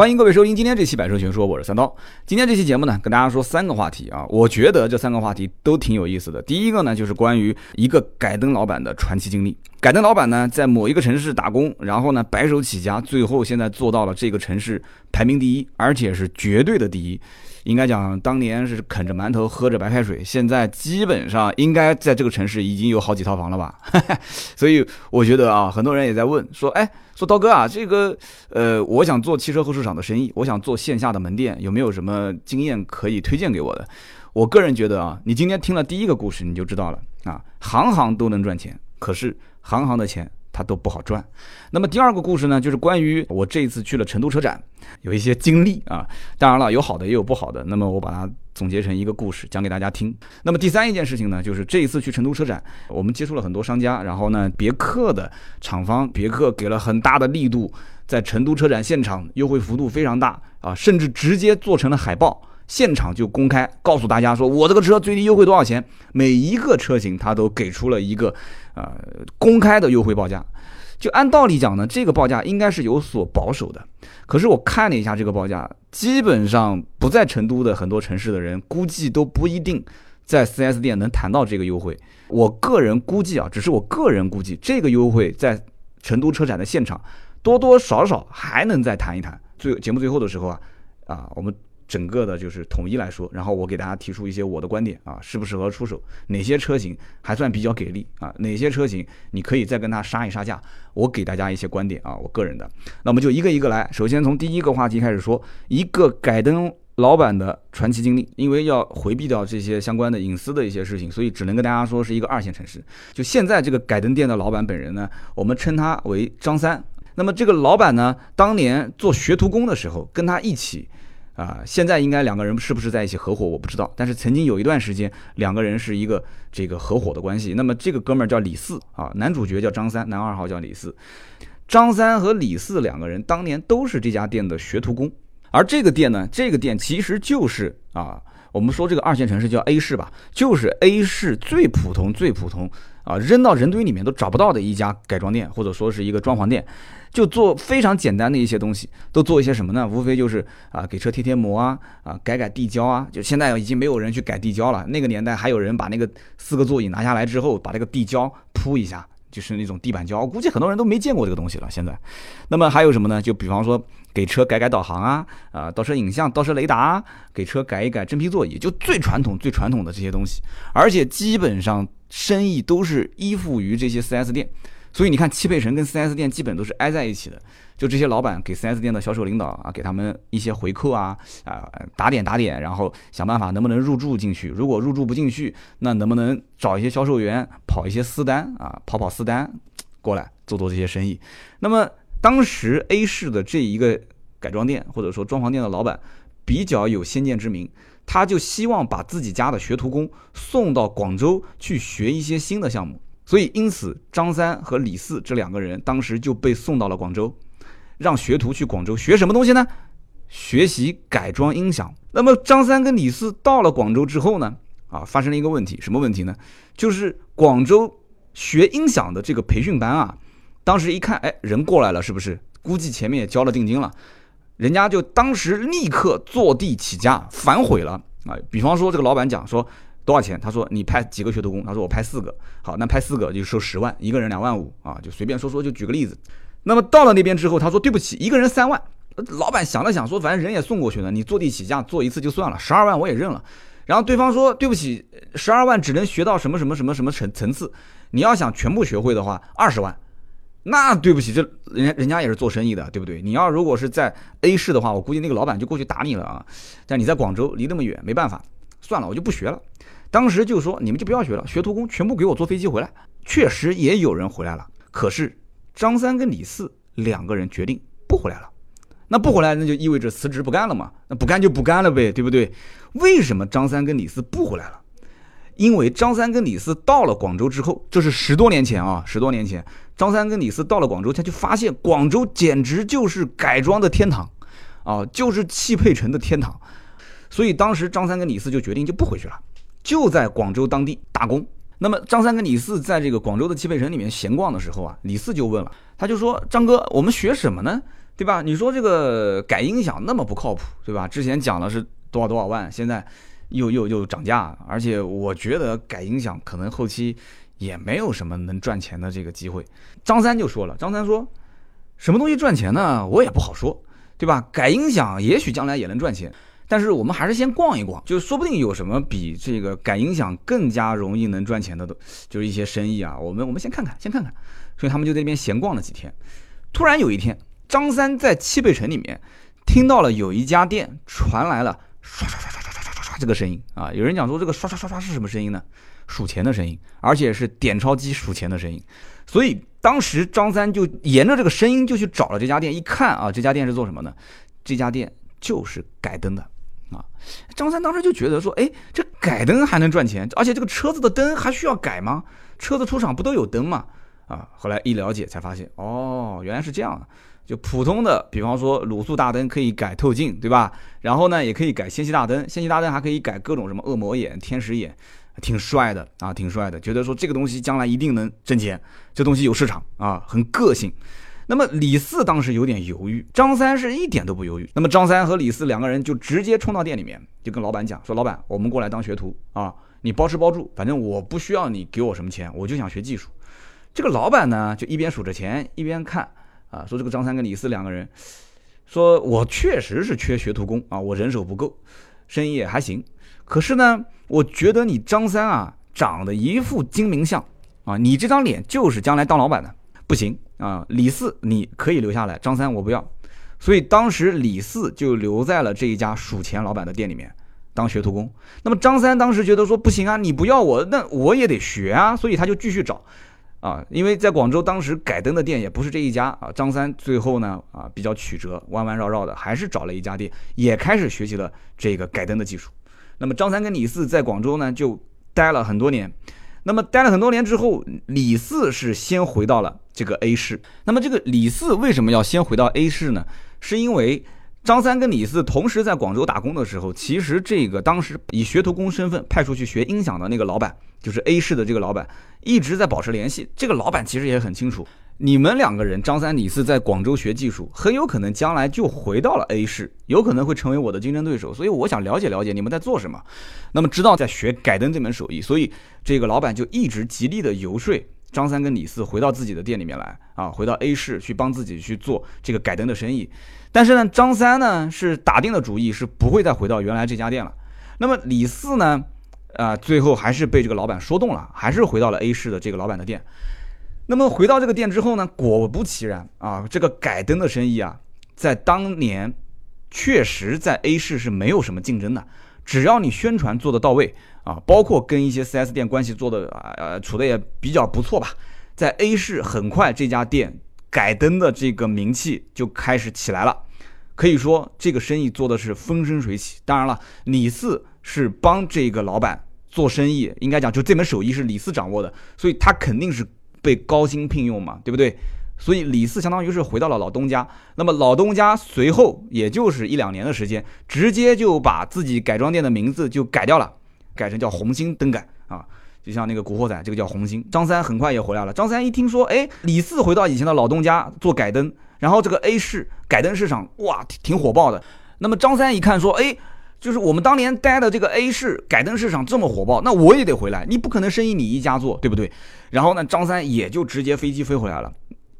欢迎各位收听今天这期《百车全说》，我是三刀。今天这期节目呢，跟大家说三个话题啊，我觉得这三个话题都挺有意思的。第一个呢，就是关于一个改灯老板的传奇经历。改灯老板呢，在某一个城市打工，然后呢白手起家，最后现在做到了这个城市排名第一，而且是绝对的第一。应该讲，当年是啃着馒头喝着白开水，现在基本上应该在这个城市已经有好几套房了吧？所以我觉得啊，很多人也在问说，哎，说刀哥啊，这个呃，我想做汽车后市场的生意，我想做线下的门店，有没有什么经验可以推荐给我的？我个人觉得啊，你今天听了第一个故事，你就知道了啊，行行都能赚钱，可是行行的钱。它都不好赚。那么第二个故事呢，就是关于我这一次去了成都车展，有一些经历啊。当然了，有好的也有不好的。那么我把它总结成一个故事，讲给大家听。那么第三一件事情呢，就是这一次去成都车展，我们接触了很多商家，然后呢，别克的厂方，别克给了很大的力度，在成都车展现场优惠幅度非常大啊，甚至直接做成了海报。现场就公开告诉大家说，我这个车最低优惠多少钱？每一个车型他都给出了一个，呃，公开的优惠报价。就按道理讲呢，这个报价应该是有所保守的。可是我看了一下这个报价，基本上不在成都的很多城市的人，估计都不一定在 4S 店能谈到这个优惠。我个人估计啊，只是我个人估计，这个优惠在成都车展的现场，多多少少还能再谈一谈。最节目最后的时候啊，啊，我们。整个的就是统一来说，然后我给大家提出一些我的观点啊，适不适合出手？哪些车型还算比较给力啊？哪些车型你可以再跟他杀一杀价？我给大家一些观点啊，我个人的。那么就一个一个来，首先从第一个话题开始说，一个改灯老板的传奇经历。因为要回避掉这些相关的隐私的一些事情，所以只能跟大家说是一个二线城市。就现在这个改灯店的老板本人呢，我们称他为张三。那么这个老板呢，当年做学徒工的时候，跟他一起。啊，现在应该两个人是不是在一起合伙，我不知道。但是曾经有一段时间，两个人是一个这个合伙的关系。那么这个哥们儿叫李四啊，男主角叫张三，男二号叫李四。张三和李四两个人当年都是这家店的学徒工，而这个店呢，这个店其实就是啊，我们说这个二线城市叫 A 市吧，就是 A 市最普通、最普通啊，扔到人堆里面都找不到的一家改装店，或者说是一个装潢店。就做非常简单的一些东西，都做一些什么呢？无非就是啊，给车贴贴膜啊，啊，改改地胶啊。就现在已经没有人去改地胶了。那个年代还有人把那个四个座椅拿下来之后，把那个地胶铺一下，就是那种地板胶。我估计很多人都没见过这个东西了。现在，那么还有什么呢？就比方说给车改改导航啊，啊，倒车影像、倒车雷达，给车改一改真皮座椅，就最传统、最传统的这些东西。而且基本上生意都是依附于这些 4S 店。所以你看，汽配城跟 4S 店基本都是挨在一起的。就这些老板给 4S 店的销售领导啊，给他们一些回扣啊，啊打点打点，然后想办法能不能入驻进去。如果入驻不进去，那能不能找一些销售员跑一些私单啊，跑跑私单过来做做这些生意。那么当时 A 市的这一个改装店或者说装潢店的老板比较有先见之明，他就希望把自己家的学徒工送到广州去学一些新的项目。所以，因此，张三和李四这两个人当时就被送到了广州，让学徒去广州学什么东西呢？学习改装音响。那么，张三跟李四到了广州之后呢？啊，发生了一个问题，什么问题呢？就是广州学音响的这个培训班啊，当时一看，哎，人过来了，是不是？估计前面也交了定金了，人家就当时立刻坐地起价反悔了啊。比方说，这个老板讲说。多少钱？他说你派几个学徒工？他说我派四个。好，那派四个就收十万，一个人两万五啊，就随便说说，就举个例子。那么到了那边之后，他说对不起，一个人三万。老板想了想说，反正人也送过去了，你坐地起价做一次就算了，十二万我也认了。然后对方说对不起，十二万只能学到什么什么什么什么层层次，你要想全部学会的话，二十万。那对不起，这人家人家也是做生意的，对不对？你要如果是在 A 市的话，我估计那个老板就过去打你了啊。但你在广州离那么远，没办法，算了，我就不学了。当时就说你们就不要学了，学徒工全部给我坐飞机回来。确实也有人回来了，可是张三跟李四两个人决定不回来了。那不回来，那就意味着辞职不干了嘛？那不干就不干了呗，对不对？为什么张三跟李四不回来了？因为张三跟李四到了广州之后，这是十多年前啊，十多年前，张三跟李四到了广州，他就发现广州简直就是改装的天堂，啊，就是汽配城的天堂。所以当时张三跟李四就决定就不回去了。就在广州当地打工。那么张三跟李四在这个广州的汽配城里面闲逛的时候啊，李四就问了，他就说：“张哥，我们学什么呢？对吧？你说这个改音响那么不靠谱，对吧？之前讲的是多少多少万，现在又又又涨价，而且我觉得改音响可能后期也没有什么能赚钱的这个机会。张三就说了，张三说什么东西赚钱呢？我也不好说，对吧？改音响也许将来也能赚钱，但是我们还是先逛一逛，就说不定有什么比这个改音响更加容易能赚钱的东，就是一些生意啊，我们我们先看看先看看。所以他们就在那边闲逛了几天。突然有一天，张三在汽配城里面听到了有一家店传来了，刷刷刷刷。这个声音啊！有人讲说这个刷刷刷刷是什么声音呢？数钱的声音，而且是点钞机数钱的声音。所以当时张三就沿着这个声音就去找了这家店，一看啊，这家店是做什么的？这家店就是改灯的啊！张三当时就觉得说，哎，这改灯还能赚钱，而且这个车子的灯还需要改吗？车子出厂不都有灯吗？啊！后来一了解才发现，哦，原来是这样的。就普通的，比方说卤素大灯可以改透镜，对吧？然后呢，也可以改氙气大灯，氙气大灯还可以改各种什么恶魔眼、天使眼，挺帅的啊，挺帅的。觉得说这个东西将来一定能挣钱，这东西有市场啊，很个性。那么李四当时有点犹豫，张三是一点都不犹豫。那么张三和李四两个人就直接冲到店里面，就跟老板讲说：“老板，我们过来当学徒啊，你包吃包住，反正我不需要你给我什么钱，我就想学技术。”这个老板呢，就一边数着钱，一边看。啊，说这个张三跟李四两个人，说我确实是缺学徒工啊，我人手不够，生意也还行。可是呢，我觉得你张三啊，长得一副精明相啊，你这张脸就是将来当老板的，不行啊。李四你可以留下来，张三我不要。所以当时李四就留在了这一家数钱老板的店里面当学徒工。那么张三当时觉得说不行啊，你不要我，那我也得学啊，所以他就继续找。啊，因为在广州当时改灯的店也不是这一家啊，张三最后呢啊比较曲折，弯弯绕绕的还是找了一家店，也开始学习了这个改灯的技术。那么张三跟李四在广州呢就待了很多年，那么待了很多年之后，李四是先回到了这个 A 市。那么这个李四为什么要先回到 A 市呢？是因为张三跟李四同时在广州打工的时候，其实这个当时以学徒工身份派出去学音响的那个老板。就是 A 市的这个老板一直在保持联系，这个老板其实也很清楚，你们两个人张三李四在广州学技术，很有可能将来就回到了 A 市，有可能会成为我的竞争对手，所以我想了解了解你们在做什么。那么知道在学改灯这门手艺，所以这个老板就一直极力的游说张三跟李四回到自己的店里面来啊，回到 A 市去帮自己去做这个改灯的生意。但是呢，张三呢是打定了主意是不会再回到原来这家店了。那么李四呢？啊，最后还是被这个老板说动了，还是回到了 A 市的这个老板的店。那么回到这个店之后呢，果不其然啊，这个改灯的生意啊，在当年确实在 A 市是没有什么竞争的。只要你宣传做得到位啊，包括跟一些 4S 店关系做的啊呃处的也比较不错吧，在 A 市很快这家店改灯的这个名气就开始起来了，可以说这个生意做的是风生水起。当然了，李四。是帮这个老板做生意，应该讲就这门手艺是李四掌握的，所以他肯定是被高薪聘用嘛，对不对？所以李四相当于是回到了老东家。那么老东家随后也就是一两年的时间，直接就把自己改装店的名字就改掉了，改成叫红星灯改啊，就像那个古惑仔，这个叫红星。张三很快也回来了。张三一听说，哎，李四回到以前的老东家做改灯，然后这个 A 市改灯市场哇挺挺火爆的。那么张三一看说，哎。就是我们当年待的这个 A 市改灯市场这么火爆，那我也得回来。你不可能生意你一家做，对不对？然后呢，张三也就直接飞机飞回来了。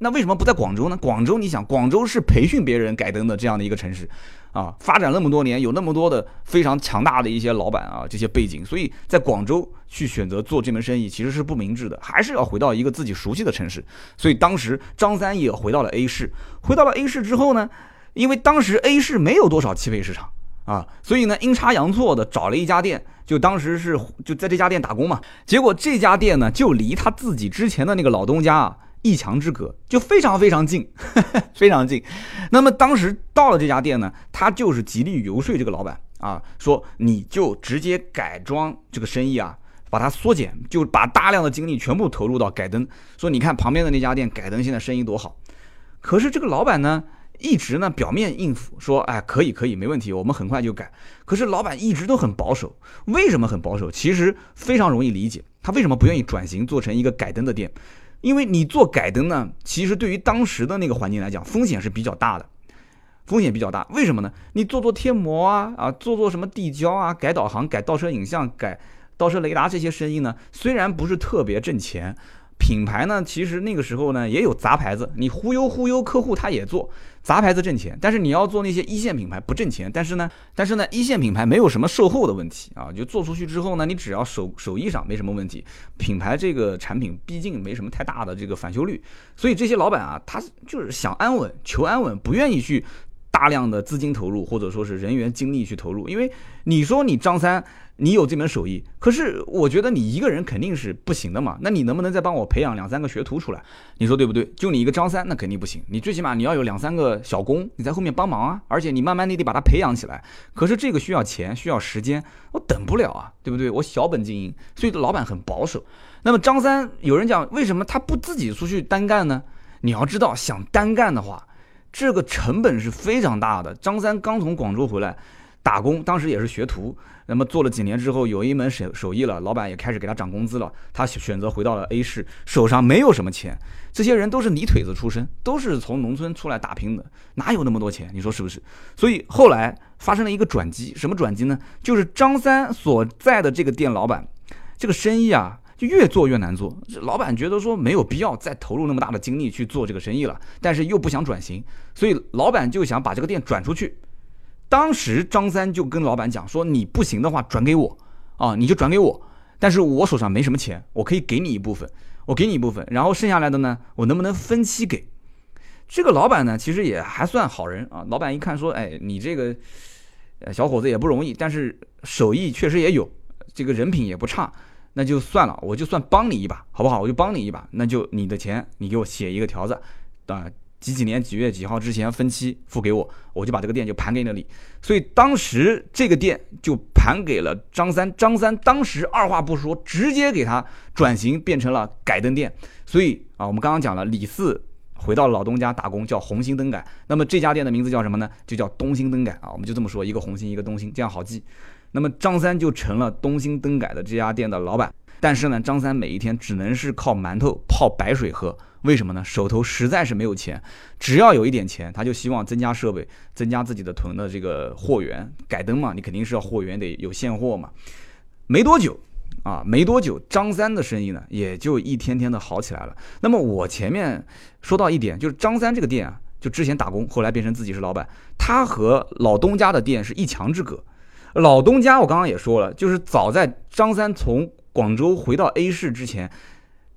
那为什么不在广州呢？广州，你想，广州是培训别人改灯的这样的一个城市，啊，发展那么多年，有那么多的非常强大的一些老板啊，这些背景，所以在广州去选择做这门生意其实是不明智的，还是要回到一个自己熟悉的城市。所以当时张三也回到了 A 市，回到了 A 市之后呢，因为当时 A 市没有多少汽配市场。啊，所以呢，阴差阳错的找了一家店，就当时是就在这家店打工嘛。结果这家店呢，就离他自己之前的那个老东家啊一墙之隔，就非常非常近，非常近。那么当时到了这家店呢，他就是极力游说这个老板啊，说你就直接改装这个生意啊，把它缩减，就把大量的精力全部投入到改灯。说你看旁边的那家店改灯现在生意多好，可是这个老板呢？一直呢，表面应付说，哎，可以可以，没问题，我们很快就改。可是老板一直都很保守，为什么很保守？其实非常容易理解，他为什么不愿意转型做成一个改灯的店？因为你做改灯呢，其实对于当时的那个环境来讲，风险是比较大的。风险比较大。为什么呢？你做做贴膜啊啊，做做什么地胶啊，改导航、改倒车影像、改倒车雷达这些生意呢，虽然不是特别挣钱。品牌呢，其实那个时候呢也有杂牌子，你忽悠忽悠客户，他也做杂牌子挣钱。但是你要做那些一线品牌不挣钱，但是呢，但是呢一线品牌没有什么售后的问题啊，就做出去之后呢，你只要手手艺上没什么问题，品牌这个产品毕竟没什么太大的这个返修率，所以这些老板啊，他就是想安稳，求安稳，不愿意去大量的资金投入或者说是人员精力去投入，因为你说你张三。你有这门手艺，可是我觉得你一个人肯定是不行的嘛。那你能不能再帮我培养两三个学徒出来？你说对不对？就你一个张三，那肯定不行。你最起码你要有两三个小工，你在后面帮忙啊。而且你慢慢你得把他培养起来。可是这个需要钱，需要时间，我等不了啊，对不对？我小本经营，所以老板很保守。那么张三，有人讲为什么他不自己出去单干呢？你要知道，想单干的话，这个成本是非常大的。张三刚从广州回来。打工当时也是学徒，那么做了几年之后有一门手手艺了，老板也开始给他涨工资了，他选择回到了 A 市，手上没有什么钱。这些人都是泥腿子出身，都是从农村出来打拼的，哪有那么多钱？你说是不是？所以后来发生了一个转机，什么转机呢？就是张三所在的这个店老板，这个生意啊就越做越难做。老板觉得说没有必要再投入那么大的精力去做这个生意了，但是又不想转型，所以老板就想把这个店转出去。当时张三就跟老板讲说：“你不行的话，转给我，啊，你就转给我。但是我手上没什么钱，我可以给你一部分，我给你一部分，然后剩下来的呢，我能不能分期给？”这个老板呢，其实也还算好人啊。老板一看说：“哎，你这个小伙子也不容易，但是手艺确实也有，这个人品也不差，那就算了，我就算帮你一把，好不好？我就帮你一把，那就你的钱，你给我写一个条子，啊。”几几年几月几号之前分期付给我，我就把这个店就盘给那里。所以当时这个店就盘给了张三。张三当时二话不说，直接给他转型变成了改灯店。所以啊，我们刚刚讲了，李四回到老东家打工，叫红星灯改。那么这家店的名字叫什么呢？就叫东星灯改啊。我们就这么说，一个红星，一个东星，这样好记。那么张三就成了东星灯改的这家店的老板。但是呢，张三每一天只能是靠馒头泡白水喝。为什么呢？手头实在是没有钱，只要有一点钱，他就希望增加设备，增加自己的囤的这个货源。改灯嘛，你肯定是要货源得有现货嘛。没多久啊，没多久，张三的生意呢也就一天天的好起来了。那么我前面说到一点，就是张三这个店啊，就之前打工，后来变成自己是老板，他和老东家的店是一墙之隔。老东家我刚刚也说了，就是早在张三从广州回到 A 市之前，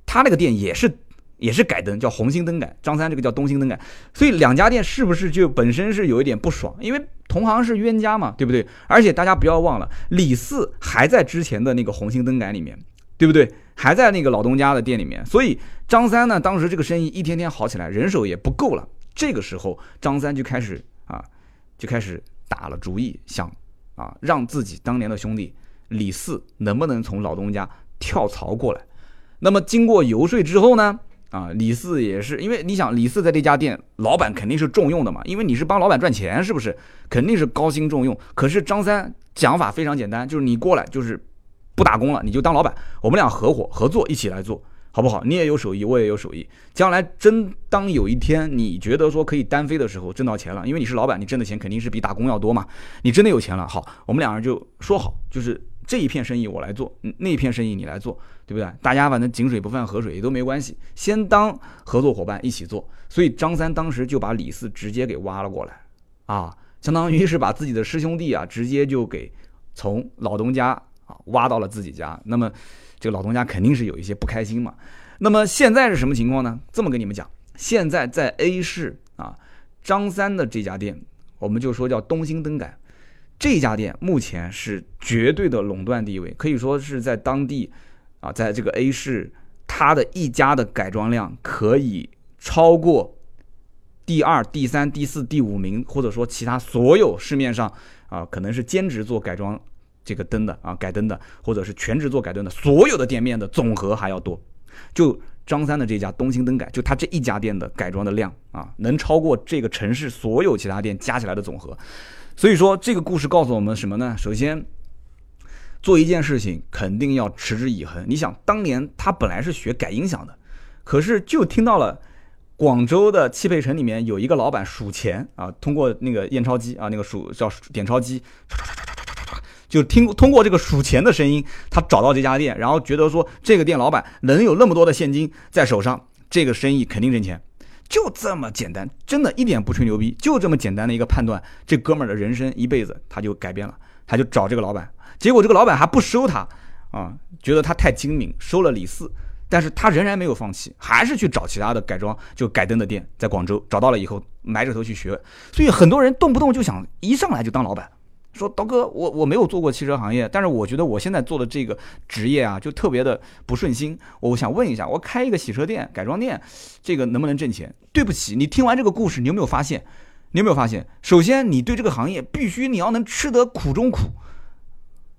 他那个店也是。也是改灯，叫红星灯改。张三这个叫东星灯改，所以两家店是不是就本身是有一点不爽？因为同行是冤家嘛，对不对？而且大家不要忘了，李四还在之前的那个红星灯改里面，对不对？还在那个老东家的店里面。所以张三呢，当时这个生意一天天好起来，人手也不够了。这个时候，张三就开始啊，就开始打了主意，想啊，让自己当年的兄弟李四能不能从老东家跳槽过来。那么经过游说之后呢？啊，李四也是，因为你想，李四在这家店，老板肯定是重用的嘛，因为你是帮老板赚钱，是不是？肯定是高薪重用。可是张三讲法非常简单，就是你过来就是不打工了，你就当老板，我们俩合伙合作一起来做，好不好？你也有手艺，我也有手艺，将来真当有一天你觉得说可以单飞的时候，挣到钱了，因为你是老板，你挣的钱肯定是比打工要多嘛。你真的有钱了，好，我们两人就说好，就是。这一片生意我来做，那片生意你来做，对不对？大家反正井水不犯河水也都没关系，先当合作伙伴一起做。所以张三当时就把李四直接给挖了过来，啊，相当于是把自己的师兄弟啊直接就给从老东家啊挖到了自己家。那么这个老东家肯定是有一些不开心嘛。那么现在是什么情况呢？这么跟你们讲，现在在 A 市啊，张三的这家店，我们就说叫东兴灯改。这家店目前是绝对的垄断地位，可以说是在当地，啊，在这个 A 市，它的一家的改装量可以超过第二、第三、第四、第五名，或者说其他所有市面上啊，可能是兼职做改装这个灯的啊，改灯的，或者是全职做改灯的所有的店面的总和还要多。就张三的这家东兴灯改，就他这一家店的改装的量啊，能超过这个城市所有其他店加起来的总和。所以说，这个故事告诉我们什么呢？首先，做一件事情肯定要持之以恒。你想，当年他本来是学改音响的，可是就听到了广州的汽配城里面有一个老板数钱啊，通过那个验钞机啊，那个数叫点钞机，就听通过这个数钱的声音，他找到这家店，然后觉得说这个店老板能有那么多的现金在手上，这个生意肯定挣钱，就这么简单，真的一点不吹牛逼，就这么简单的一个判断，这哥们儿的人生一辈子他就改变了，他就找这个老板，结果这个老板还不收他啊，觉得他太精明，收了李四。但是他仍然没有放弃，还是去找其他的改装就改灯的店，在广州找到了以后，埋着头去学。所以很多人动不动就想一上来就当老板，说刀哥，我我没有做过汽车行业，但是我觉得我现在做的这个职业啊，就特别的不顺心。我想问一下，我开一个洗车店、改装店，这个能不能挣钱？对不起，你听完这个故事，你有没有发现？你有没有发现？首先，你对这个行业必须你要能吃得苦中苦。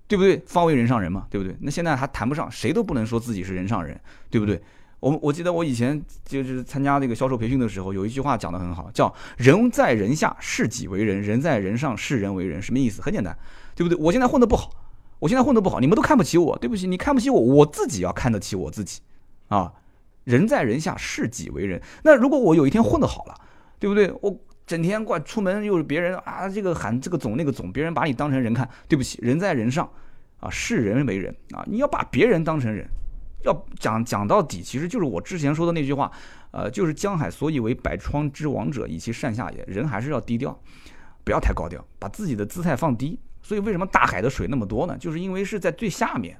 对不对？方为人上人嘛，对不对？那现在还谈不上，谁都不能说自己是人上人，对不对？我我记得我以前就是参加这个销售培训的时候，有一句话讲得很好，叫“人在人下，视己为人；人在人上，视人为人”。什么意思？很简单，对不对？我现在混得不好，我现在混得不好，你们都看不起我，对不起，你看不起我，我自己要看得起我自己啊！人在人下，视己为人。那如果我有一天混得好了，对不对？我。整天过出门又是别人啊，这个喊这个总那个总，别人把你当成人看。对不起，人在人上，啊，视人为人啊，你要把别人当成人。要讲讲到底，其实就是我之前说的那句话，呃，就是江海所以为百川之王者，以其善下也。人还是要低调，不要太高调，把自己的姿态放低。所以为什么大海的水那么多呢？就是因为是在最下面。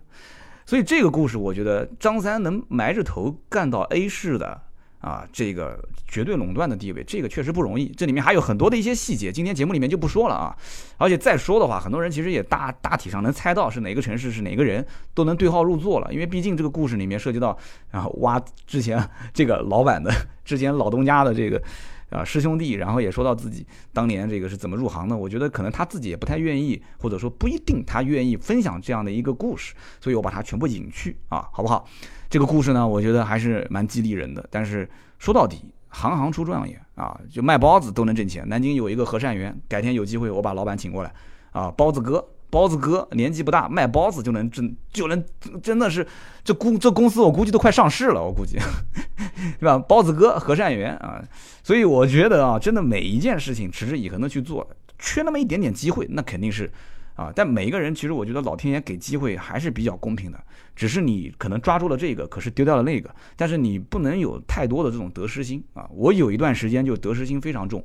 所以这个故事，我觉得张三能埋着头干到 A 市的。啊，这个绝对垄断的地位，这个确实不容易。这里面还有很多的一些细节，今天节目里面就不说了啊。而且再说的话，很多人其实也大大体上能猜到是哪个城市是哪个人，都能对号入座了。因为毕竟这个故事里面涉及到，然后挖之前这个老板的之前老东家的这个啊师兄弟，然后也说到自己当年这个是怎么入行的。我觉得可能他自己也不太愿意，或者说不一定他愿意分享这样的一个故事，所以我把它全部隐去啊，好不好？这个故事呢，我觉得还是蛮激励人的。但是说到底，行行出状元啊，就卖包子都能挣钱。南京有一个和善园，改天有机会我把老板请过来啊，包子哥，包子哥年纪不大，卖包子就能挣，就能真的是这公这公司我估计都快上市了，我估计，是吧？包子哥和善园啊，所以我觉得啊，真的每一件事情持之以恒的去做，缺那么一点点机会，那肯定是。啊，但每一个人其实我觉得老天爷给机会还是比较公平的，只是你可能抓住了这个，可是丢掉了那个，但是你不能有太多的这种得失心啊。我有一段时间就得失心非常重，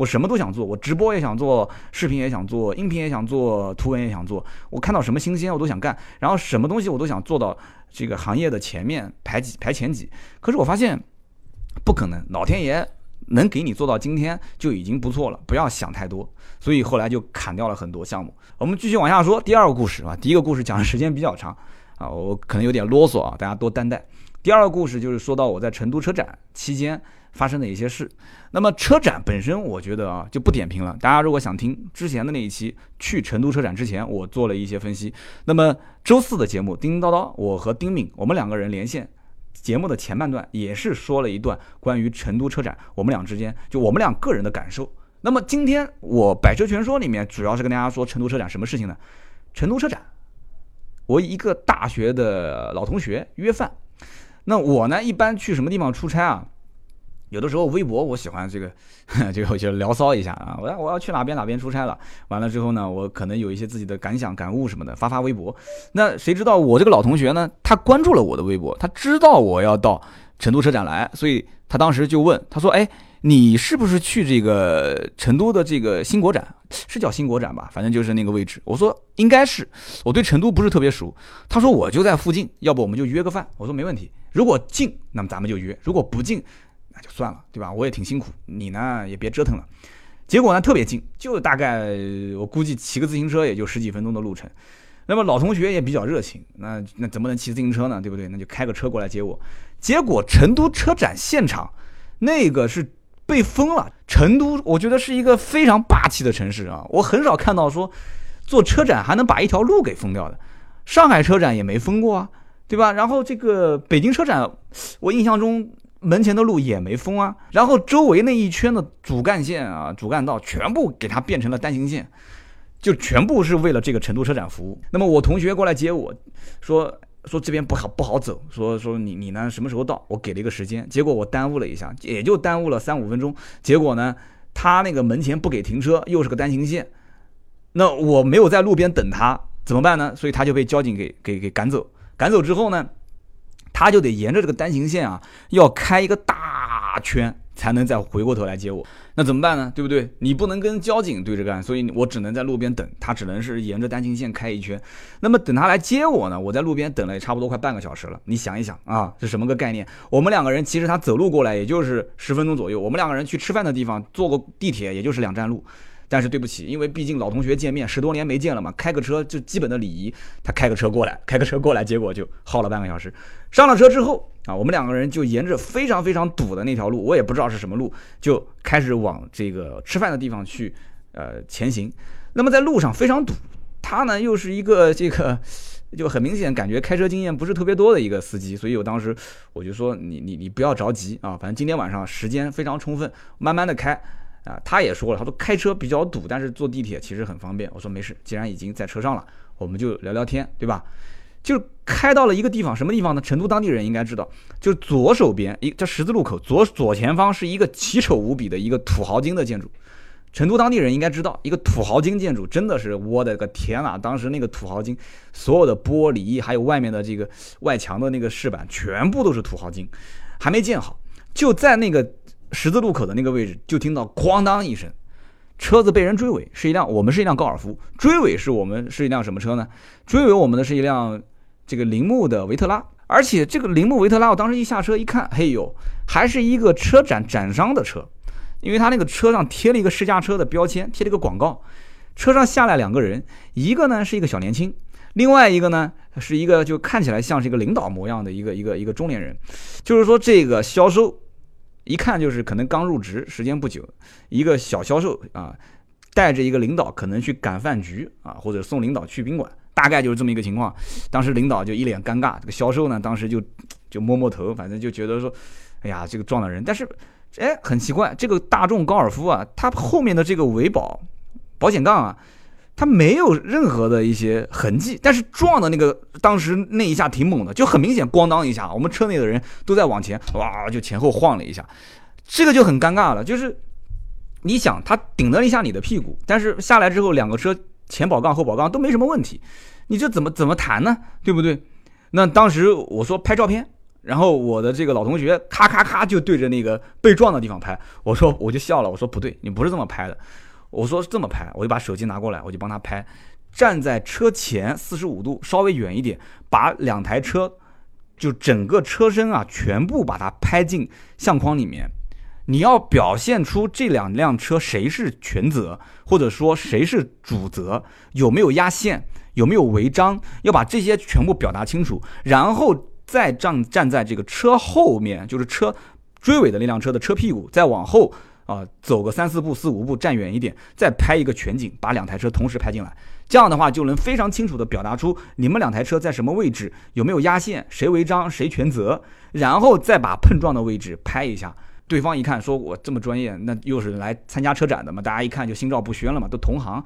我什么都想做，我直播也想做，视频也想做，音频也想做，图文也想做，我看到什么新鲜我都想干，然后什么东西我都想做到这个行业的前面排几排前几，可是我发现不可能，老天爷。能给你做到今天就已经不错了，不要想太多。所以后来就砍掉了很多项目。我们继续往下说第二个故事啊，第一个故事讲的时间比较长啊，我可能有点啰嗦啊，大家多担待。第二个故事就是说到我在成都车展期间发生的一些事。那么车展本身，我觉得啊就不点评了。大家如果想听之前的那一期，去成都车展之前我做了一些分析。那么周四的节目，叮叮叨叨，我和丁敏我们两个人连线。节目的前半段也是说了一段关于成都车展，我们俩之间就我们俩个人的感受。那么今天我百车全说里面主要是跟大家说成都车展什么事情呢？成都车展，我一个大学的老同学约饭，那我呢一般去什么地方出差啊？有的时候微博我喜欢这个，这个就聊骚一下啊，我要我要去哪边哪边出差了，完了之后呢，我可能有一些自己的感想感悟什么的，发发微博。那谁知道我这个老同学呢？他关注了我的微博，他知道我要到成都车展来，所以他当时就问，他说：“哎，你是不是去这个成都的这个新国展？是叫新国展吧？反正就是那个位置。”我说：“应该是。”我对成都不是特别熟。他说：“我就在附近，要不我们就约个饭。”我说：“没问题。如果近，那么咱们就约；如果不近。”那就算了，对吧？我也挺辛苦，你呢也别折腾了。结果呢特别近，就大概我估计骑个自行车也就十几分钟的路程。那么老同学也比较热情，那那怎么能骑自行车呢？对不对？那就开个车过来接我。结果成都车展现场那个是被封了。成都我觉得是一个非常霸气的城市啊，我很少看到说做车展还能把一条路给封掉的。上海车展也没封过啊，对吧？然后这个北京车展，我印象中。门前的路也没封啊，然后周围那一圈的主干线啊、主干道全部给它变成了单行线，就全部是为了这个成都车展服务。那么我同学过来接我，说说这边不好不好走，说说你你呢什么时候到？我给了一个时间，结果我耽误了一下，也就耽误了三五分钟。结果呢，他那个门前不给停车，又是个单行线，那我没有在路边等他怎么办呢？所以他就被交警给给给赶走。赶走之后呢，他就得沿着这个单行线啊，要开一个大圈。才能再回过头来接我，那怎么办呢？对不对？你不能跟交警对着干，所以我只能在路边等他，只能是沿着单行线开一圈。那么等他来接我呢？我在路边等了也差不多快半个小时了。你想一想啊，是什么个概念？我们两个人其实他走路过来也就是十分钟左右，我们两个人去吃饭的地方坐个地铁也就是两站路。但是对不起，因为毕竟老同学见面十多年没见了嘛，开个车就基本的礼仪。他开个车过来，开个车过来，结果就耗了半个小时。上了车之后啊，我们两个人就沿着非常非常堵的那条路，我也不知道是什么路，就开始往这个吃饭的地方去，呃，前行。那么在路上非常堵，他呢又是一个这个就很明显感觉开车经验不是特别多的一个司机，所以我当时我就说你你你不要着急啊，反正今天晚上时间非常充分，慢慢的开。啊，他也说了，他说开车比较堵，但是坐地铁其实很方便。我说没事，既然已经在车上了，我们就聊聊天，对吧？就开到了一个地方，什么地方呢？成都当地人应该知道，就左手边一这十字路口左左前方是一个奇丑无比的一个土豪金的建筑。成都当地人应该知道，一个土豪金建筑真的是我的个天啊！当时那个土豪金，所有的玻璃还有外面的这个外墙的那个饰板，全部都是土豪金，还没建好，就在那个。十字路口的那个位置，就听到哐当一声，车子被人追尾，是一辆我们是一辆高尔夫，追尾是我们是一辆什么车呢？追尾我们的是一辆这个铃木的维特拉，而且这个铃木维特拉，我当时一下车一看，嘿呦，还是一个车展展商的车，因为他那个车上贴了一个试驾车的标签，贴了一个广告，车上下来两个人，一个呢是一个小年轻，另外一个呢是一个就看起来像是一个领导模样的一个一个一个中年人，就是说这个销售。一看就是可能刚入职，时间不久，一个小销售啊，带着一个领导可能去赶饭局啊，或者送领导去宾馆，大概就是这么一个情况。当时领导就一脸尴尬，这个销售呢，当时就就摸摸头，反正就觉得说，哎呀，这个撞了人。但是，哎，很奇怪，这个大众高尔夫啊，它后面的这个维保保险杠啊。它没有任何的一些痕迹，但是撞的那个当时那一下挺猛的，就很明显，咣当一下，我们车内的人都在往前，哇，就前后晃了一下，这个就很尴尬了。就是你想，他顶了一下你的屁股，但是下来之后，两个车前保杠后保杠都没什么问题，你这怎么怎么谈呢？对不对？那当时我说拍照片，然后我的这个老同学咔咔咔就对着那个被撞的地方拍，我说我就笑了，我说不对，你不是这么拍的。我说这么拍，我就把手机拿过来，我就帮他拍，站在车前四十五度，稍微远一点，把两台车，就整个车身啊，全部把它拍进相框里面。你要表现出这两辆车谁是全责，或者说谁是主责，有没有压线，有没有违章，要把这些全部表达清楚，然后再站站在这个车后面，就是车追尾的那辆车的车屁股，再往后。啊，走个三四步、四五步，站远一点，再拍一个全景，把两台车同时拍进来。这样的话，就能非常清楚地表达出你们两台车在什么位置，有没有压线，谁违章，谁全责。然后再把碰撞的位置拍一下。对方一看，说我这么专业，那又是来参加车展的嘛？大家一看就心照不宣了嘛，都同行。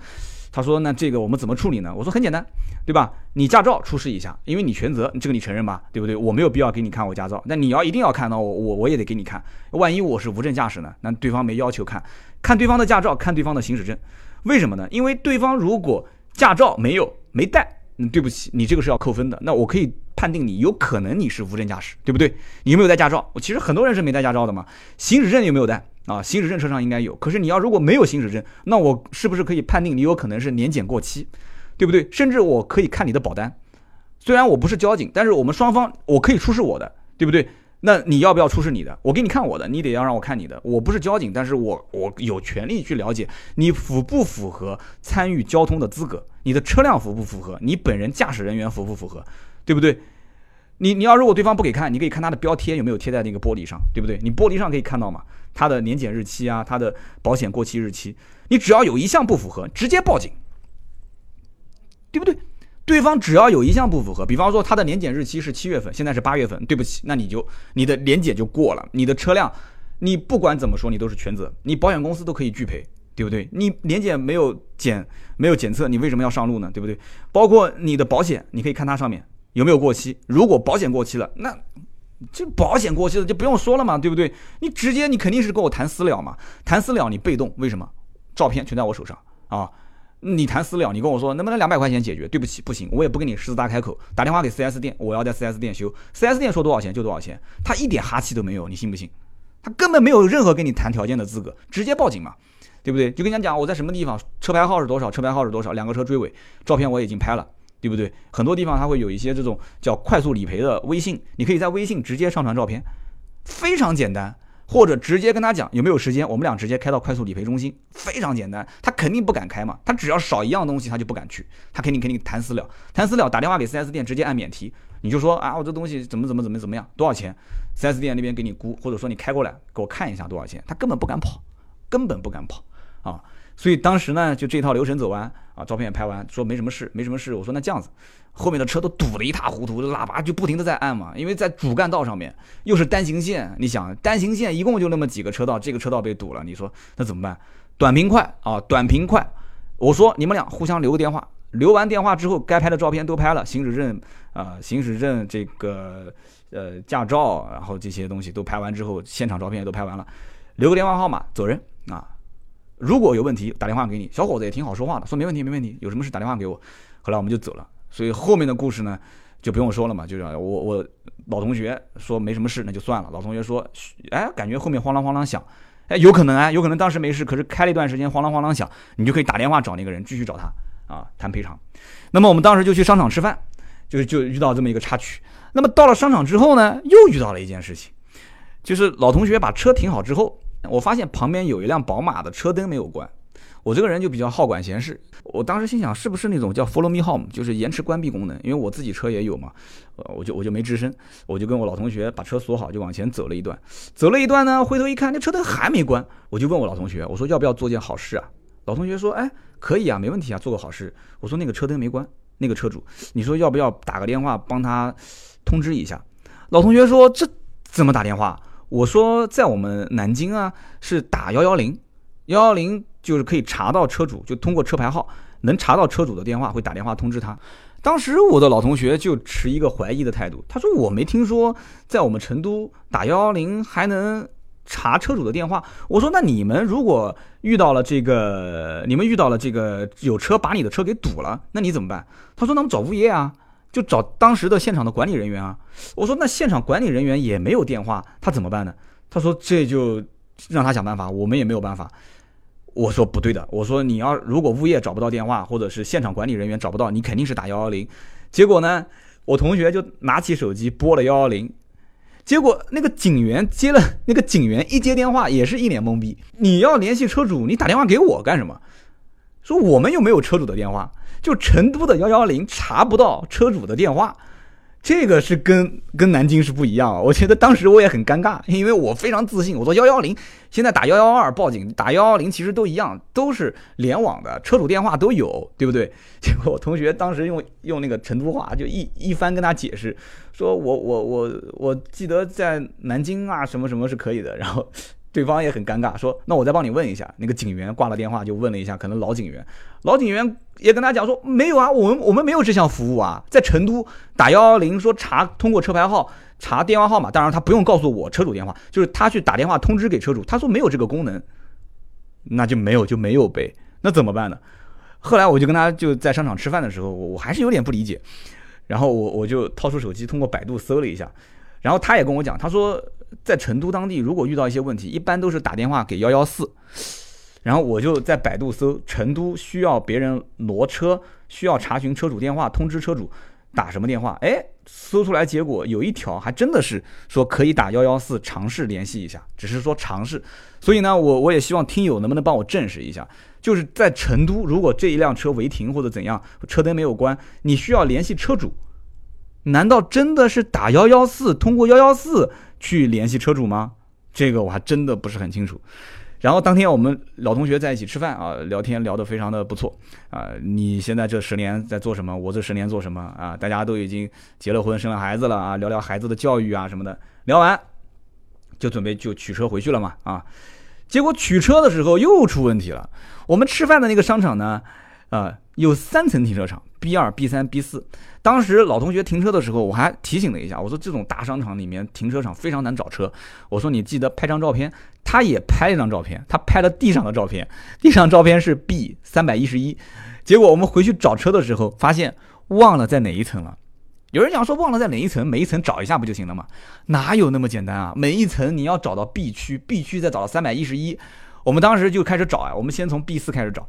他说：“那这个我们怎么处理呢？”我说：“很简单，对吧？你驾照出示一下，因为你全责，这个你承认吧，对不对？我没有必要给你看我驾照，那你要一定要看到我，我我也得给你看。万一我是无证驾驶呢？那对方没要求看，看对方的驾照，看对方的行驶证，为什么呢？因为对方如果驾照没有没带，嗯，对不起，你这个是要扣分的。那我可以判定你有可能你是无证驾驶，对不对？你有没有带驾照？我其实很多人是没带驾照的嘛，行驶证有没有带？”啊，行驶证车上应该有，可是你要如果没有行驶证，那我是不是可以判定你有可能是年检过期，对不对？甚至我可以看你的保单，虽然我不是交警，但是我们双方我可以出示我的，对不对？那你要不要出示你的？我给你看我的，你得要让我看你的。我不是交警，但是我我有权利去了解你符不符合参与交通的资格，你的车辆符不符合，你本人驾驶人员符不符合，对不对？你你要如果对方不给看，你可以看他的标贴有没有贴在那个玻璃上，对不对？你玻璃上可以看到嘛？他的年检日期啊，他的保险过期日期，你只要有一项不符合，直接报警，对不对？对方只要有一项不符合，比方说他的年检日期是七月份，现在是八月份，对不起，那你就你的年检就过了，你的车辆，你不管怎么说你都是全责，你保险公司都可以拒赔，对不对？你年检没有检没有检测，你为什么要上路呢？对不对？包括你的保险，你可以看它上面。有没有过期？如果保险过期了，那这保险过期了就不用说了嘛，对不对？你直接你肯定是跟我谈私了嘛，谈私了你被动，为什么？照片全在我手上啊！你谈私了，你跟我说能不能两百块钱解决？对不起，不行，我也不跟你狮子大开口，打电话给 4S 店，我要在 4S 店修，4S 店说多少钱就多少钱，他一点哈气都没有，你信不信？他根本没有任何跟你谈条件的资格，直接报警嘛，对不对？就跟人家讲我在什么地方，车牌号是多少，车牌号是多少，两个车追尾，照片我已经拍了，对不对？很多地方他会有一些这种叫快速理赔的微信，你可以在微信直接上传照片，非常简单。或者直接跟他讲有没有时间，我们俩直接开到快速理赔中心，非常简单。他肯定不敢开嘛，他只要少一样东西他就不敢去，他肯定肯定谈私了，谈私了，打电话给 4S 店直接按免提，你就说啊我这东西怎么怎么怎么怎么样，多少钱？4S 店那边给你估，或者说你开过来给我看一下多少钱，他根本不敢跑，根本不敢跑啊。所以当时呢就这套流程走完啊，照片也拍完，说没什么事，没什么事。我说那这样子。后面的车都堵得一塌糊涂，喇叭就不停的在按嘛，因为在主干道上面又是单行线，你想单行线一共就那么几个车道，这个车道被堵了，你说那怎么办？短平快啊，短平快。我说你们俩互相留个电话，留完电话之后，该拍的照片都拍了，行驶证啊，行驶证这个呃驾照，然后这些东西都拍完之后，现场照片也都拍完了，留个电话号码走人啊。如果有问题打电话给你，小伙子也挺好说话的，说没问题没问题，有什么事打电话给我。后来我们就走了。所以后面的故事呢，就不用说了嘛，就是我我老同学说没什么事，那就算了。老同学说，哎，感觉后面哐啷哐啷响，哎，有可能啊，有可能当时没事，可是开了一段时间哐啷哐啷响，你就可以打电话找那个人继续找他啊谈赔偿。那么我们当时就去商场吃饭，就就遇到这么一个插曲。那么到了商场之后呢，又遇到了一件事情，就是老同学把车停好之后，我发现旁边有一辆宝马的车灯没有关。我这个人就比较好管闲事，我当时心想是不是那种叫 Follow Me Home，就是延迟关闭功能，因为我自己车也有嘛，呃，我就我就没吱声，我就跟我老同学把车锁好，就往前走了一段，走了一段呢，回头一看那车灯还没关，我就问我老同学，我说要不要做件好事啊？老同学说，哎，可以啊，没问题啊，做个好事。我说那个车灯没关，那个车主，你说要不要打个电话帮他通知一下？老同学说这怎么打电话？我说在我们南京啊，是打幺幺零，幺幺零。就是可以查到车主，就通过车牌号能查到车主的电话，会打电话通知他。当时我的老同学就持一个怀疑的态度，他说我没听说在我们成都打幺幺零还能查车主的电话。我说那你们如果遇到了这个，你们遇到了这个有车把你的车给堵了，那你怎么办？他说那我们找物业啊，就找当时的现场的管理人员啊。我说那现场管理人员也没有电话，他怎么办呢？他说这就让他想办法，我们也没有办法。我说不对的，我说你要如果物业找不到电话，或者是现场管理人员找不到，你肯定是打幺幺零。结果呢，我同学就拿起手机拨了幺幺零，结果那个警员接了，那个警员一接电话也是一脸懵逼。你要联系车主，你打电话给我干什么？说我们又没有车主的电话，就成都的幺幺零查不到车主的电话。这个是跟跟南京是不一样，我觉得当时我也很尴尬，因为我非常自信，我说幺幺零现在打幺幺二报警，打幺幺零其实都一样，都是联网的，车主电话都有，对不对？结果我同学当时用用那个成都话就一一番跟他解释，说我我我我记得在南京啊什么什么是可以的，然后。对方也很尴尬，说：“那我再帮你问一下。”那个警员挂了电话就问了一下，可能老警员，老警员也跟他讲说：“没有啊，我们我们没有这项服务啊，在成都打幺幺零说查通过车牌号查电话号码，当然他不用告诉我车主电话，就是他去打电话通知给车主，他说没有这个功能，那就没有就没有呗，那怎么办呢？后来我就跟他就在商场吃饭的时候，我我还是有点不理解，然后我我就掏出手机通过百度搜了一下，然后他也跟我讲，他说。在成都当地，如果遇到一些问题，一般都是打电话给幺幺四，然后我就在百度搜成都需要别人挪车，需要查询车主电话，通知车主打什么电话？哎，搜出来结果有一条还真的是说可以打幺幺四尝试联系一下，只是说尝试。所以呢，我我也希望听友能不能帮我证实一下，就是在成都，如果这一辆车违停或者怎样，车灯没有关，你需要联系车主，难道真的是打幺幺四，通过幺幺四？去联系车主吗？这个我还真的不是很清楚。然后当天我们老同学在一起吃饭啊，聊天聊得非常的不错啊。你现在这十年在做什么？我这十年做什么啊？大家都已经结了婚、生了孩子了啊，聊聊孩子的教育啊什么的。聊完就准备就取车回去了嘛啊。结果取车的时候又出问题了。我们吃饭的那个商场呢，啊，有三层停车场，B 二、B 三、B 四。当时老同学停车的时候，我还提醒了一下，我说这种大商场里面停车场非常难找车，我说你记得拍张照片。他也拍了一张照片，他拍了地上的照片，地上照片是 B 三百一十一。结果我们回去找车的时候，发现忘了在哪一层了。有人讲说忘了在哪一层，每一层找一下不就行了吗？哪有那么简单啊？每一层你要找到 B 区，B 区再找到三百一十一。我们当时就开始找啊，我们先从 B 四开始找，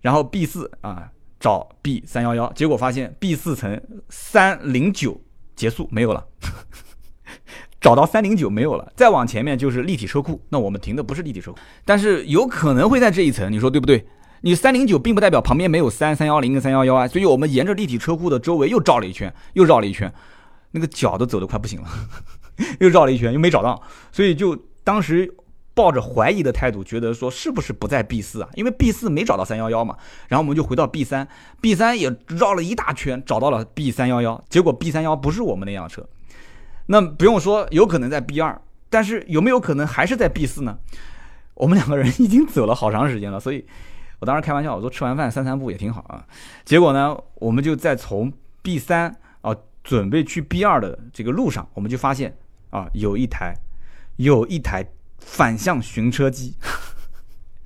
然后 B 四啊找 B 三幺幺，结果发现 B 四层三零九结束没有了，找到三零九没有了，再往前面就是立体车库，那我们停的不是立体车库，但是有可能会在这一层，你说对不对？你三零九并不代表旁边没有三三幺零跟三幺幺啊，所以我们沿着立体车库的周围又绕了一圈，又绕了一圈，那个脚都走得快不行了，又绕了一圈又没找到，所以就当时。抱着怀疑的态度，觉得说是不是不在 B 四啊？因为 B 四没找到三幺幺嘛。然后我们就回到 B 三，B 三也绕了一大圈，找到了 B 三幺幺。结果 B 三幺不是我们那辆车，那不用说，有可能在 B 二，但是有没有可能还是在 B 四呢？我们两个人已经走了好长时间了，所以我当时开玩笑，我说吃完饭散散步也挺好啊。结果呢，我们就在从 B 三啊准备去 B 二的这个路上，我们就发现啊有一台，有一台。反向寻车机，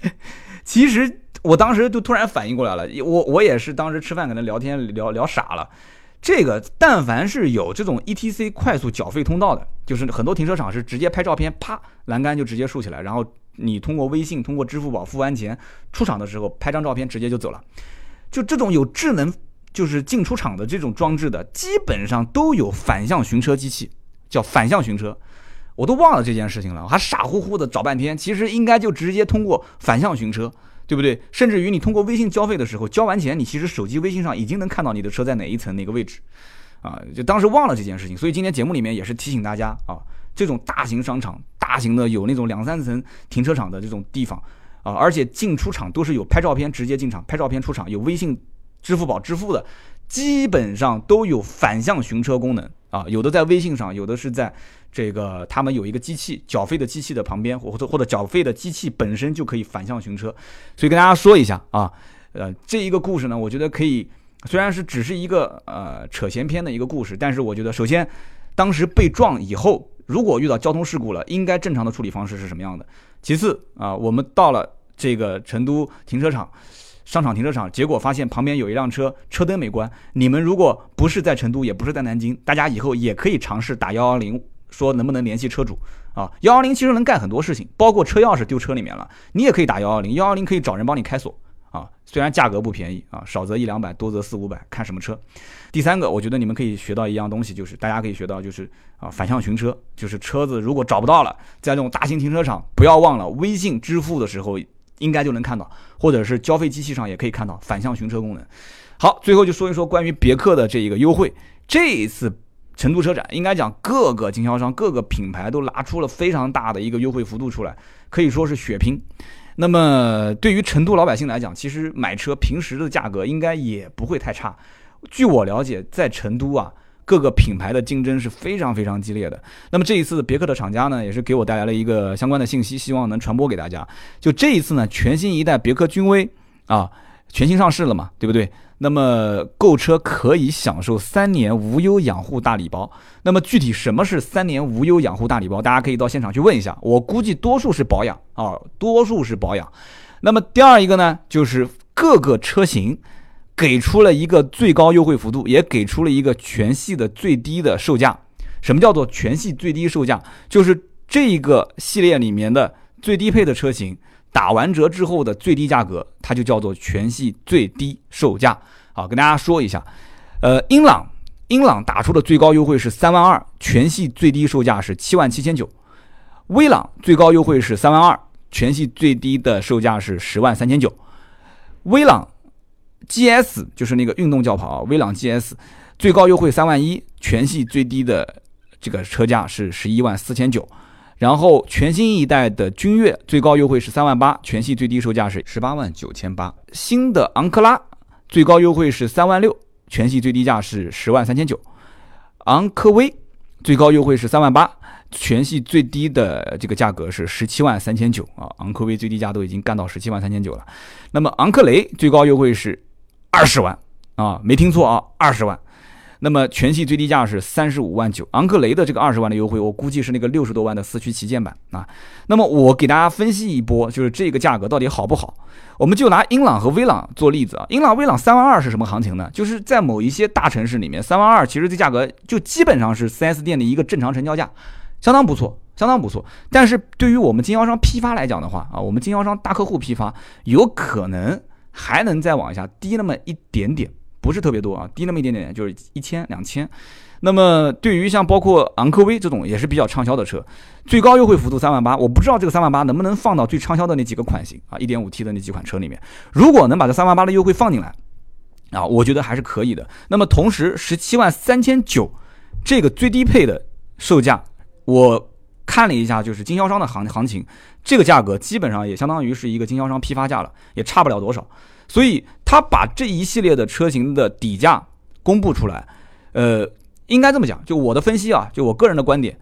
其实我当时就突然反应过来了，我我也是当时吃饭可能聊天聊聊傻了。这个但凡是有这种 ETC 快速缴费通道的，就是很多停车场是直接拍照片，啪栏杆就直接竖起来，然后你通过微信、通过支付宝付完钱出厂的时候拍张照片直接就走了。就这种有智能就是进出厂的这种装置的，基本上都有反向寻车机器，叫反向寻车。我都忘了这件事情了，我还傻乎乎的找半天，其实应该就直接通过反向寻车，对不对？甚至于你通过微信交费的时候，交完钱，你其实手机微信上已经能看到你的车在哪一层哪个位置，啊，就当时忘了这件事情，所以今天节目里面也是提醒大家啊，这种大型商场、大型的有那种两三层停车场的这种地方啊，而且进出场都是有拍照片直接进场，拍照片出场，有微信、支付宝支付的，基本上都有反向寻车功能啊，有的在微信上，有的是在。这个他们有一个机器缴费的机器的旁边，或者或者缴费的机器本身就可以反向寻车，所以跟大家说一下啊，呃，这一个故事呢，我觉得可以，虽然是只是一个呃扯闲篇的一个故事，但是我觉得首先当时被撞以后，如果遇到交通事故了，应该正常的处理方式是什么样的？其次啊，我们到了这个成都停车场商场停车场，结果发现旁边有一辆车车灯没关，你们如果不是在成都，也不是在南京，大家以后也可以尝试打幺幺零。说能不能联系车主啊？幺幺零其实能干很多事情，包括车钥匙丢车里面了，你也可以打幺幺零，幺幺零可以找人帮你开锁啊。虽然价格不便宜啊，少则一两百，多则四五百，看什么车。第三个，我觉得你们可以学到一样东西，就是大家可以学到就是啊，反向寻车，就是车子如果找不到了，在这种大型停车场，不要忘了微信支付的时候应该就能看到，或者是交费机器上也可以看到反向寻车功能。好，最后就说一说关于别克的这一个优惠，这一次。成都车展应该讲，各个经销商、各个品牌都拿出了非常大的一个优惠幅度出来，可以说是血拼。那么对于成都老百姓来讲，其实买车平时的价格应该也不会太差。据我了解，在成都啊，各个品牌的竞争是非常非常激烈的。那么这一次别克的厂家呢，也是给我带来了一个相关的信息，希望能传播给大家。就这一次呢，全新一代别克君威啊，全新上市了嘛，对不对？那么购车可以享受三年无忧养护大礼包。那么具体什么是三年无忧养护大礼包？大家可以到现场去问一下。我估计多数是保养啊，多数是保养。那么第二一个呢，就是各个车型给出了一个最高优惠幅度，也给出了一个全系的最低的售价。什么叫做全系最低售价？就是这个系列里面的最低配的车型。打完折之后的最低价格，它就叫做全系最低售价。好，跟大家说一下，呃，英朗，英朗打出的最高优惠是三万二，全系最低售价是七万七千九。威朗最高优惠是三万二，全系最低的售价是十万三千九。威朗 GS 就是那个运动轿跑，威朗 GS 最高优惠三万一，全系最低的这个车价是十一万四千九。然后全新一代的君越最高优惠是三万八，全系最低售价是十八万九千八。新的昂克拉最高优惠是三万六，全系最低价是十万三千九。昂科威最高优惠是三万八，全系最低的这个价格是十七万三千九啊！昂科威最低价都已经干到十七万三千九了。那么昂克雷最高优惠是二十万啊，没听错啊，二十万。那么全系最低价是三十五万九，昂克雷的这个二十万的优惠，我估计是那个六十多万的四驱旗舰版啊。那么我给大家分析一波，就是这个价格到底好不好？我们就拿英朗和威朗做例子啊。英朗、威朗三万二是什么行情呢？就是在某一些大城市里面，三万二其实这价格就基本上是 4S 店的一个正常成交价，相当不错，相当不错。但是对于我们经销商批发来讲的话啊，我们经销商大客户批发有可能还能再往下低那么一点点。不是特别多啊，低那么一点点，就是一千两千。那么对于像包括昂科威这种也是比较畅销的车，最高优惠幅度三万八，我不知道这个三万八能不能放到最畅销的那几个款型啊，一点五 T 的那几款车里面。如果能把这三万八的优惠放进来啊，我觉得还是可以的。那么同时十七万三千九这个最低配的售价，我看了一下，就是经销商的行行情，这个价格基本上也相当于是一个经销商批发价了，也差不了多少。所以他把这一系列的车型的底价公布出来，呃，应该这么讲，就我的分析啊，就我个人的观点，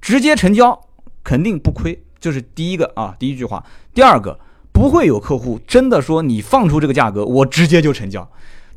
直接成交肯定不亏，这是第一个啊，第一句话。第二个，不会有客户真的说你放出这个价格，我直接就成交。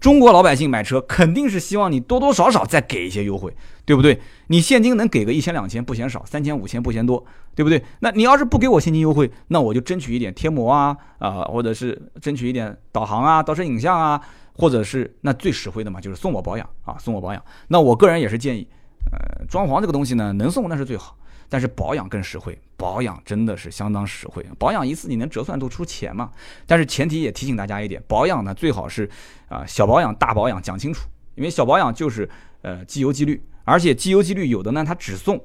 中国老百姓买车肯定是希望你多多少少再给一些优惠，对不对？你现金能给个一千两千不嫌少，三千五千不嫌多，对不对？那你要是不给我现金优惠，那我就争取一点贴膜啊啊，或者是争取一点导航啊、倒车影像啊，或者是那最实惠的嘛，就是送我保养啊，送我保养。那我个人也是建议，呃，装潢这个东西呢，能送那是最好。但是保养更实惠，保养真的是相当实惠。保养一次你能折算都出钱嘛？但是前提也提醒大家一点，保养呢最好是啊小保养大保养讲清楚，因为小保养就是呃机油机滤，而且机油机滤有的呢它只送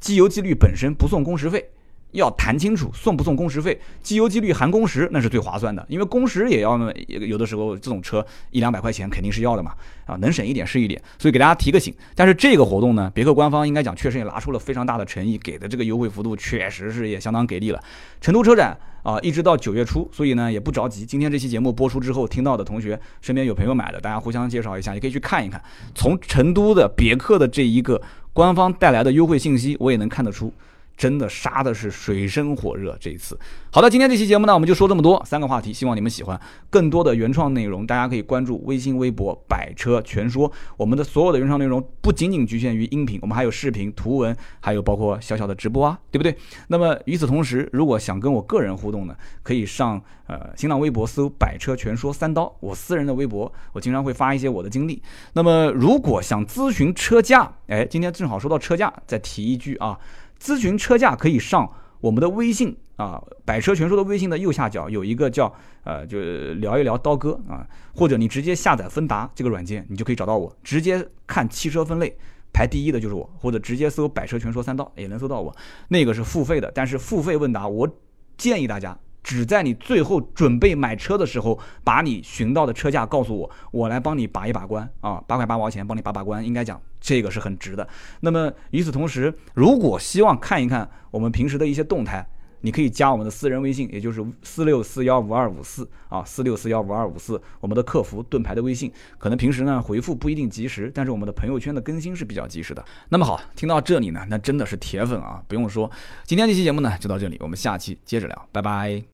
机油机滤本身不送工时费。要谈清楚送不送工时费，机油机滤含工时那是最划算的，因为工时也要有的时候这种车一两百块钱肯定是要的嘛，啊能省一点是一点，所以给大家提个醒。但是这个活动呢，别克官方应该讲确实也拿出了非常大的诚意，给的这个优惠幅度确实是也相当给力了。成都车展啊，一直到九月初，所以呢也不着急。今天这期节目播出之后，听到的同学身边有朋友买的，大家互相介绍一下，也可以去看一看。从成都的别克的这一个官方带来的优惠信息，我也能看得出。真的杀的是水深火热，这一次。好的，今天这期节目呢，我们就说这么多，三个话题，希望你们喜欢。更多的原创内容，大家可以关注微信、微博“百车全说”。我们的所有的原创内容不仅仅局限于音频，我们还有视频、图文，还有包括小小的直播啊，对不对？那么与此同时，如果想跟我个人互动呢，可以上呃新浪微博搜“百车全说三刀”，我私人的微博，我经常会发一些我的经历。那么如果想咨询车价，哎，今天正好说到车价，再提一句啊。咨询车价可以上我们的微信啊，百车全说的微信的右下角有一个叫呃，就聊一聊刀哥啊，或者你直接下载芬达这个软件，你就可以找到我，直接看汽车分类，排第一的就是我，或者直接搜百车全说三刀也能搜到我，那个是付费的，但是付费问答我建议大家。只在你最后准备买车的时候，把你寻到的车价告诉我，我来帮你把一把关啊，八块八毛钱帮你把把关，应该讲这个是很值的。那么与此同时，如果希望看一看我们平时的一些动态。你可以加我们的私人微信，也就是四六四幺五二五四啊，四六四幺五二五四，我们的客服盾牌的微信，可能平时呢回复不一定及时，但是我们的朋友圈的更新是比较及时的。那么好，听到这里呢，那真的是铁粉啊，不用说，今天这期节目呢就到这里，我们下期接着聊，拜拜。